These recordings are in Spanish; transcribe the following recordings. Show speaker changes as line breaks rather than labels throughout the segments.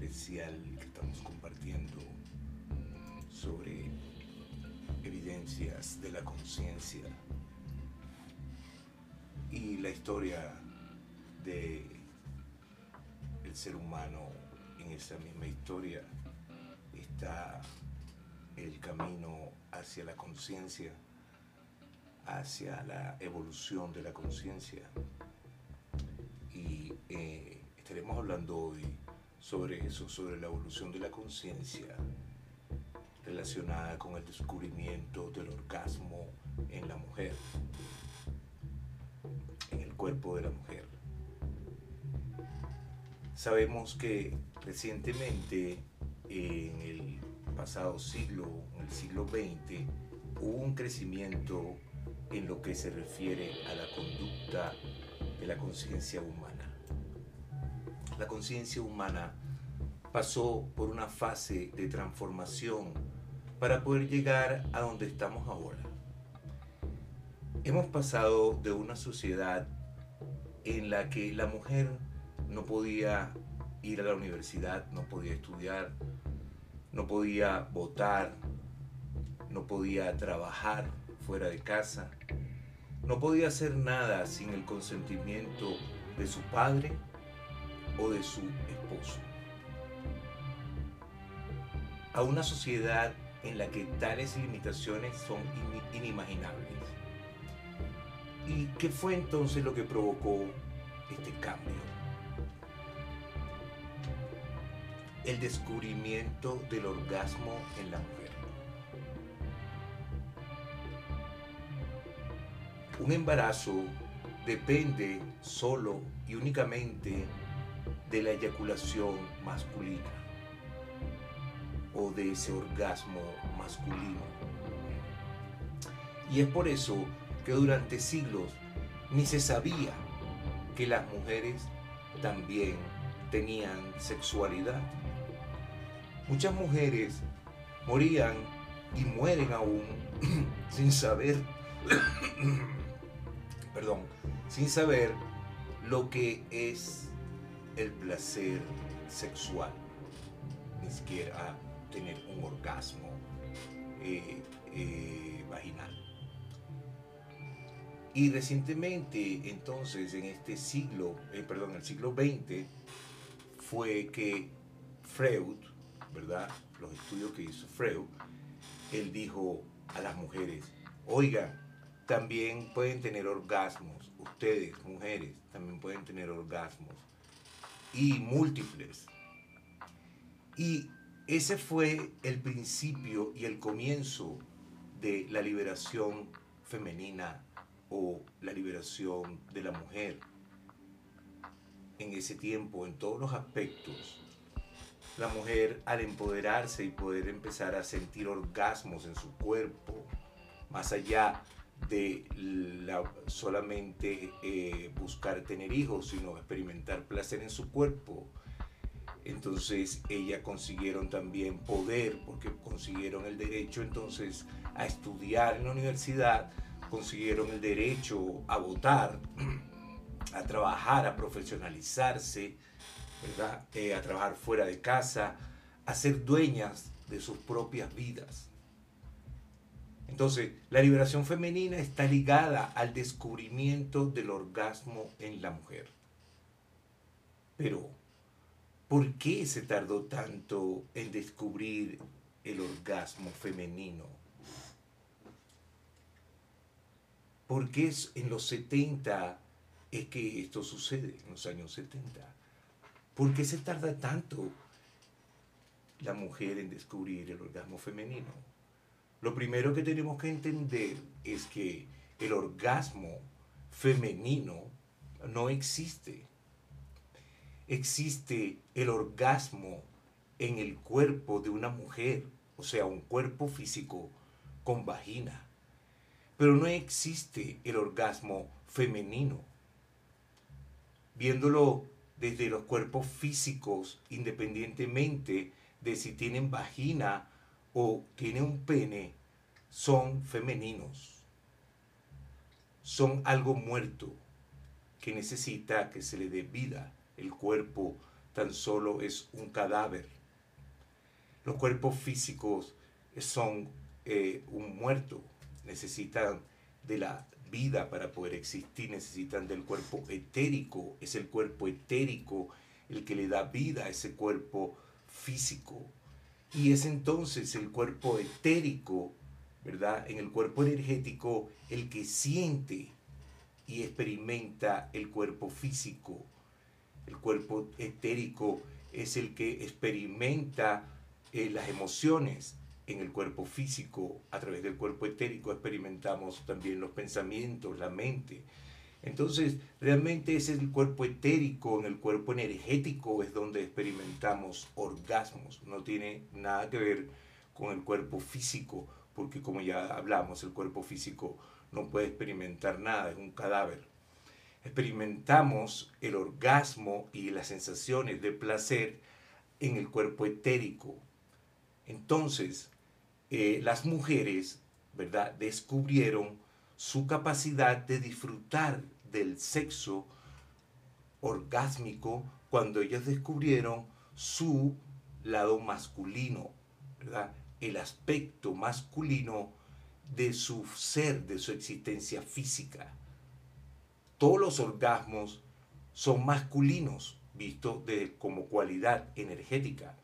especial que estamos compartiendo sobre evidencias de la conciencia y la historia de el ser humano en esa misma historia está el camino hacia la conciencia hacia la evolución de la conciencia. Y eh, estaremos hablando hoy sobre eso, sobre la evolución de la conciencia relacionada con el descubrimiento del orgasmo en la mujer, en el cuerpo de la mujer. Sabemos que recientemente, en el pasado siglo, en el siglo XX, hubo un crecimiento en lo que se refiere a la conducta de la conciencia humana. La conciencia humana pasó por una fase de transformación para poder llegar a donde estamos ahora. Hemos pasado de una sociedad en la que la mujer no podía ir a la universidad, no podía estudiar, no podía votar, no podía trabajar fuera de casa, no podía hacer nada sin el consentimiento de su padre o de su esposo. A una sociedad en la que tales limitaciones son inimaginables. ¿Y qué fue entonces lo que provocó este cambio? El descubrimiento del orgasmo en la mujer. Un embarazo depende solo y únicamente de la eyaculación masculina o de ese orgasmo masculino. Y es por eso que durante siglos ni se sabía que las mujeres también tenían sexualidad. Muchas mujeres morían y mueren aún sin saber perdón, sin saber lo que es el placer sexual, ni siquiera tener un orgasmo eh, eh, vaginal. Y recientemente, entonces, en este siglo, eh, perdón, el siglo XX, fue que Freud, ¿verdad? Los estudios que hizo Freud, él dijo a las mujeres, oiga, también pueden tener orgasmos. Ustedes, mujeres, también pueden tener orgasmos. Y múltiples. Y ese fue el principio y el comienzo de la liberación femenina o la liberación de la mujer. En ese tiempo, en todos los aspectos, la mujer al empoderarse y poder empezar a sentir orgasmos en su cuerpo, más allá de la, solamente eh, buscar tener hijos, sino experimentar placer en su cuerpo. Entonces ella consiguieron también poder, porque consiguieron el derecho entonces a estudiar en la universidad, consiguieron el derecho a votar, a trabajar, a profesionalizarse, ¿verdad? Eh, a trabajar fuera de casa, a ser dueñas de sus propias vidas. Entonces, la liberación femenina está ligada al descubrimiento del orgasmo en la mujer. Pero, ¿por qué se tardó tanto en descubrir el orgasmo femenino? ¿Por qué en los 70 es que esto sucede, en los años 70? ¿Por qué se tarda tanto la mujer en descubrir el orgasmo femenino? Lo primero que tenemos que entender es que el orgasmo femenino no existe. Existe el orgasmo en el cuerpo de una mujer, o sea, un cuerpo físico con vagina. Pero no existe el orgasmo femenino. Viéndolo desde los cuerpos físicos, independientemente de si tienen vagina o tiene un pene son femeninos. Son algo muerto, que necesita que se le dé vida. El cuerpo tan solo es un cadáver. Los cuerpos físicos son eh, un muerto, necesitan de la vida para poder existir, necesitan del cuerpo etérico, es el cuerpo etérico el que le da vida a ese cuerpo físico. Y es entonces el cuerpo etérico, ¿verdad? En el cuerpo energético, el que siente y experimenta el cuerpo físico. El cuerpo etérico es el que experimenta eh, las emociones, en el cuerpo físico, a través del cuerpo etérico, experimentamos también los pensamientos, la mente. Entonces, realmente es el cuerpo etérico, en el cuerpo energético es donde experimentamos orgasmos. No tiene nada que ver con el cuerpo físico, porque como ya hablamos, el cuerpo físico no puede experimentar nada, es un cadáver. Experimentamos el orgasmo y las sensaciones de placer en el cuerpo etérico. Entonces, eh, las mujeres, ¿verdad?, descubrieron su capacidad de disfrutar del sexo orgásmico cuando ellas descubrieron su lado masculino. El aspecto masculino de su ser, de su existencia física. Todos los orgasmos son masculinos, visto de, como cualidad energética.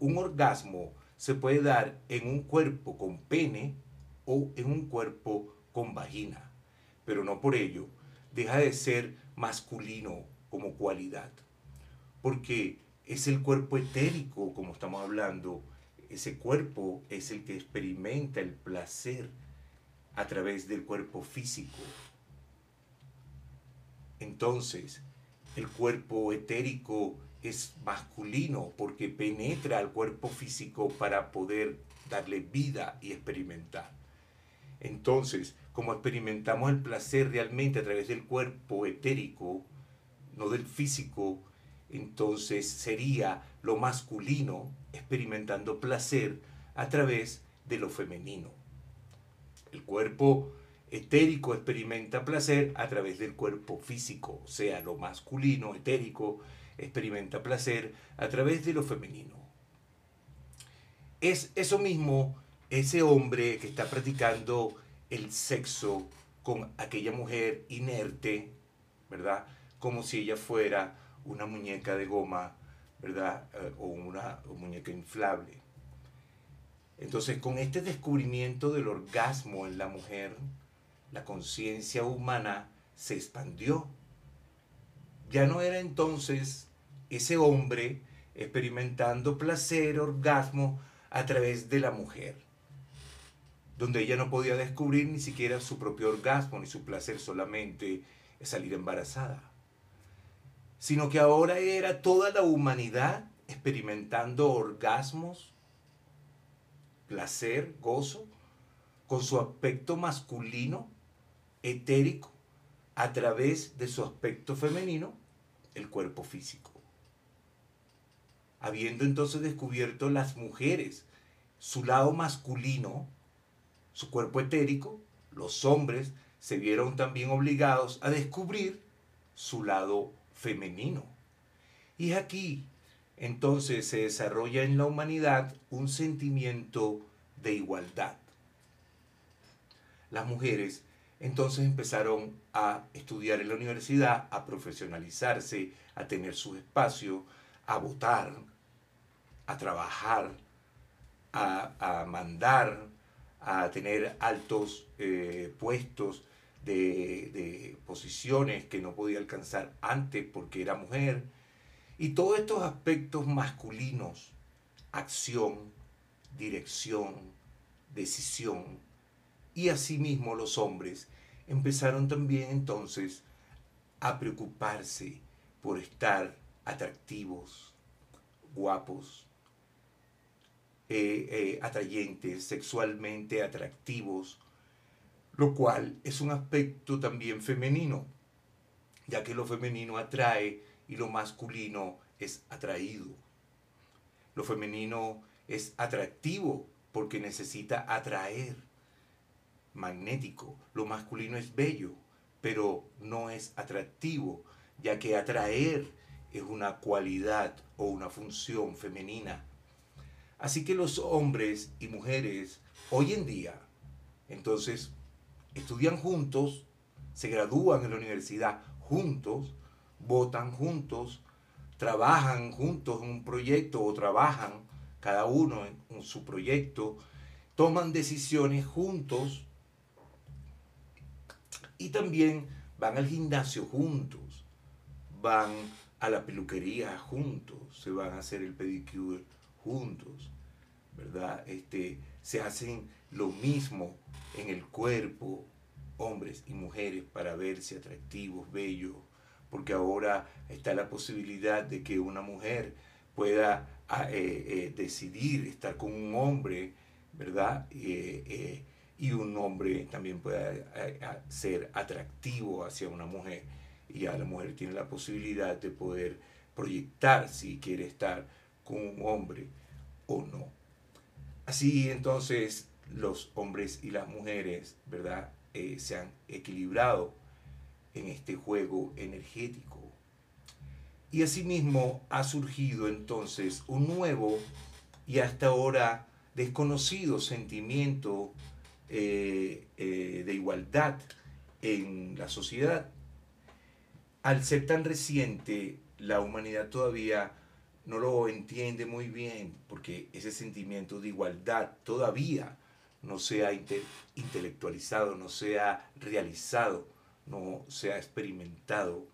Un orgasmo se puede dar en un cuerpo con pene o en un cuerpo con vagina, pero no por ello deja de ser masculino como cualidad, porque es el cuerpo etérico, como estamos hablando, ese cuerpo es el que experimenta el placer a través del cuerpo físico. Entonces, el cuerpo etérico es masculino porque penetra al cuerpo físico para poder darle vida y experimentar. Entonces, como experimentamos el placer realmente a través del cuerpo etérico, no del físico, entonces sería lo masculino experimentando placer a través de lo femenino. El cuerpo etérico experimenta placer a través del cuerpo físico, o sea, lo masculino, etérico, experimenta placer a través de lo femenino. Es eso mismo ese hombre que está practicando el sexo con aquella mujer inerte, ¿verdad? Como si ella fuera una muñeca de goma, ¿verdad? Eh, o una muñeca inflable. Entonces, con este descubrimiento del orgasmo en la mujer, la conciencia humana se expandió. Ya no era entonces ese hombre experimentando placer, orgasmo a través de la mujer, donde ella no podía descubrir ni siquiera su propio orgasmo ni su placer, solamente salir embarazada, sino que ahora era toda la humanidad experimentando orgasmos, placer, gozo, con su aspecto masculino, etérico, a través de su aspecto femenino, el cuerpo físico. Habiendo entonces descubierto las mujeres su lado masculino, su cuerpo etérico, los hombres se vieron también obligados a descubrir su lado femenino. Y aquí entonces se desarrolla en la humanidad un sentimiento de igualdad. Las mujeres entonces empezaron a estudiar en la universidad, a profesionalizarse, a tener su espacio, a votar, a trabajar, a, mandar, a tener altos eh, puestos de, de, posiciones que no podía alcanzar antes porque era mujer. Y todos estos aspectos masculinos, acción, dirección, decisión, y asimismo los hombres empezaron también entonces a preocuparse por estar atractivos, guapos, eh, eh, atrayentes, sexualmente atractivos, lo cual es un aspecto también femenino, ya que lo femenino atrae y lo masculino es atraído. Lo femenino es atractivo porque necesita atraer, magnético. Lo masculino es bello, pero no es atractivo, ya que atraer es una cualidad o una función femenina. Así que los hombres y mujeres hoy en día, entonces, estudian juntos, se gradúan en la universidad juntos, votan juntos, trabajan juntos en un proyecto o trabajan cada uno en, su proyecto, toman decisiones juntos y también van al gimnasio juntos, van a la peluquería juntos, se van a hacer el pedicure juntos, ¿verdad? Este, se hacen lo mismo en el cuerpo, hombres y mujeres, para verse atractivos, bellos, porque ahora está la posibilidad de que una mujer pueda ah, eh, eh, decidir estar con un hombre, ¿verdad? Eh, y un hombre también pueda ser atractivo hacia una mujer. Y ya la mujer tiene la posibilidad de poder proyectar si quiere estar con un hombre o no. Así entonces los hombres y las mujeres, ¿verdad? se han equilibrado en este juego energético. Y asimismo ha surgido entonces un nuevo y hasta ahora desconocido sentimiento eh, eh, de igualdad en la sociedad. Al ser tan reciente, la humanidad todavía no lo entiende muy bien porque ese sentimiento de igualdad todavía no se ha intelectualizado, no se ha realizado no se ha experimentado,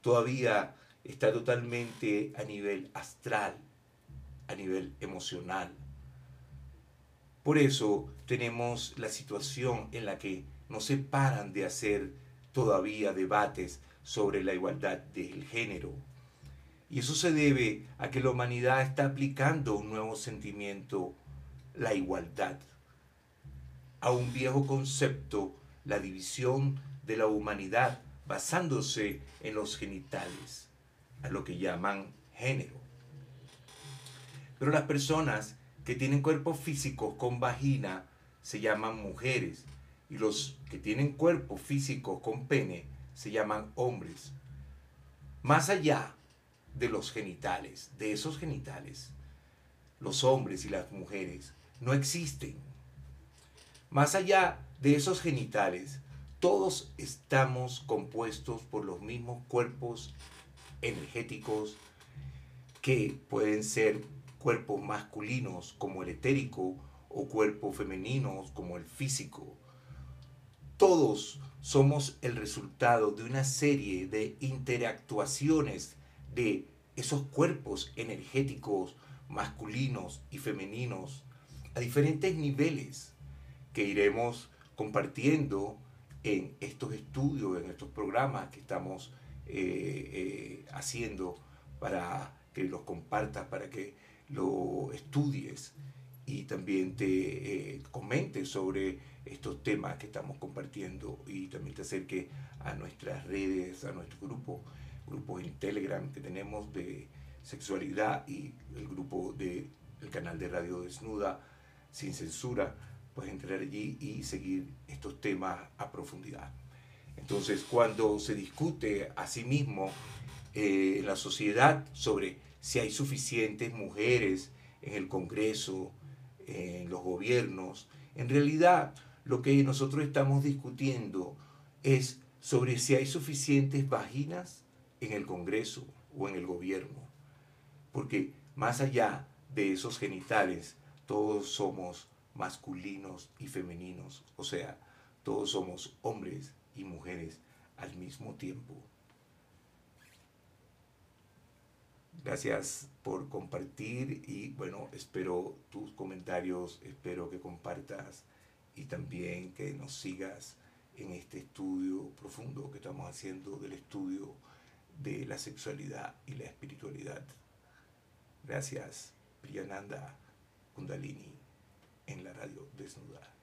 todavía está totalmente a nivel astral, a nivel emocional. Por eso tenemos la situación en la que no se paran de hacer todavía debates sobre la igualdad del género. Y eso se debe a que la humanidad está aplicando un nuevo sentimiento, la igualdad, a un viejo concepto, la división de la humanidad basándose en los genitales, a lo que llaman género. Pero las personas que tienen cuerpos físicos con vagina se llaman mujeres y los que tienen cuerpos físicos con pene se llaman hombres. Más allá de los genitales, de esos genitales, los hombres y las mujeres no existen. Más allá de esos genitales, todos estamos compuestos por los mismos cuerpos energéticos que pueden ser cuerpos masculinos como el etérico o cuerpos femeninos como el físico. Todos somos el resultado de una serie de interactuaciones de esos cuerpos energéticos masculinos y femeninos a diferentes niveles que iremos compartiendo en estos estudios, en estos programas que estamos eh, eh, haciendo para que los compartas, para que lo estudies y también te eh, comentes sobre estos temas que estamos compartiendo y también te acerques a nuestras redes, a nuestro grupo, grupos en Telegram que tenemos de sexualidad y el grupo del el canal de Radio Desnuda sin censura pues entrar allí y seguir estos temas a profundidad. Entonces, cuando se discute a sí mismo eh, en la sociedad sobre si hay suficientes mujeres en el Congreso, en los gobiernos, en realidad lo que nosotros estamos discutiendo es sobre si hay suficientes vaginas en el Congreso o en el gobierno. Porque más allá de esos genitales, todos somos masculinos y femeninos, o sea, todos somos hombres y mujeres al mismo tiempo. Gracias por compartir y bueno, espero tus comentarios, espero que compartas y también que nos sigas en este estudio profundo que estamos haciendo del estudio de la sexualidad y la espiritualidad. Gracias, Priyananda Kundalini en la radio desnuda.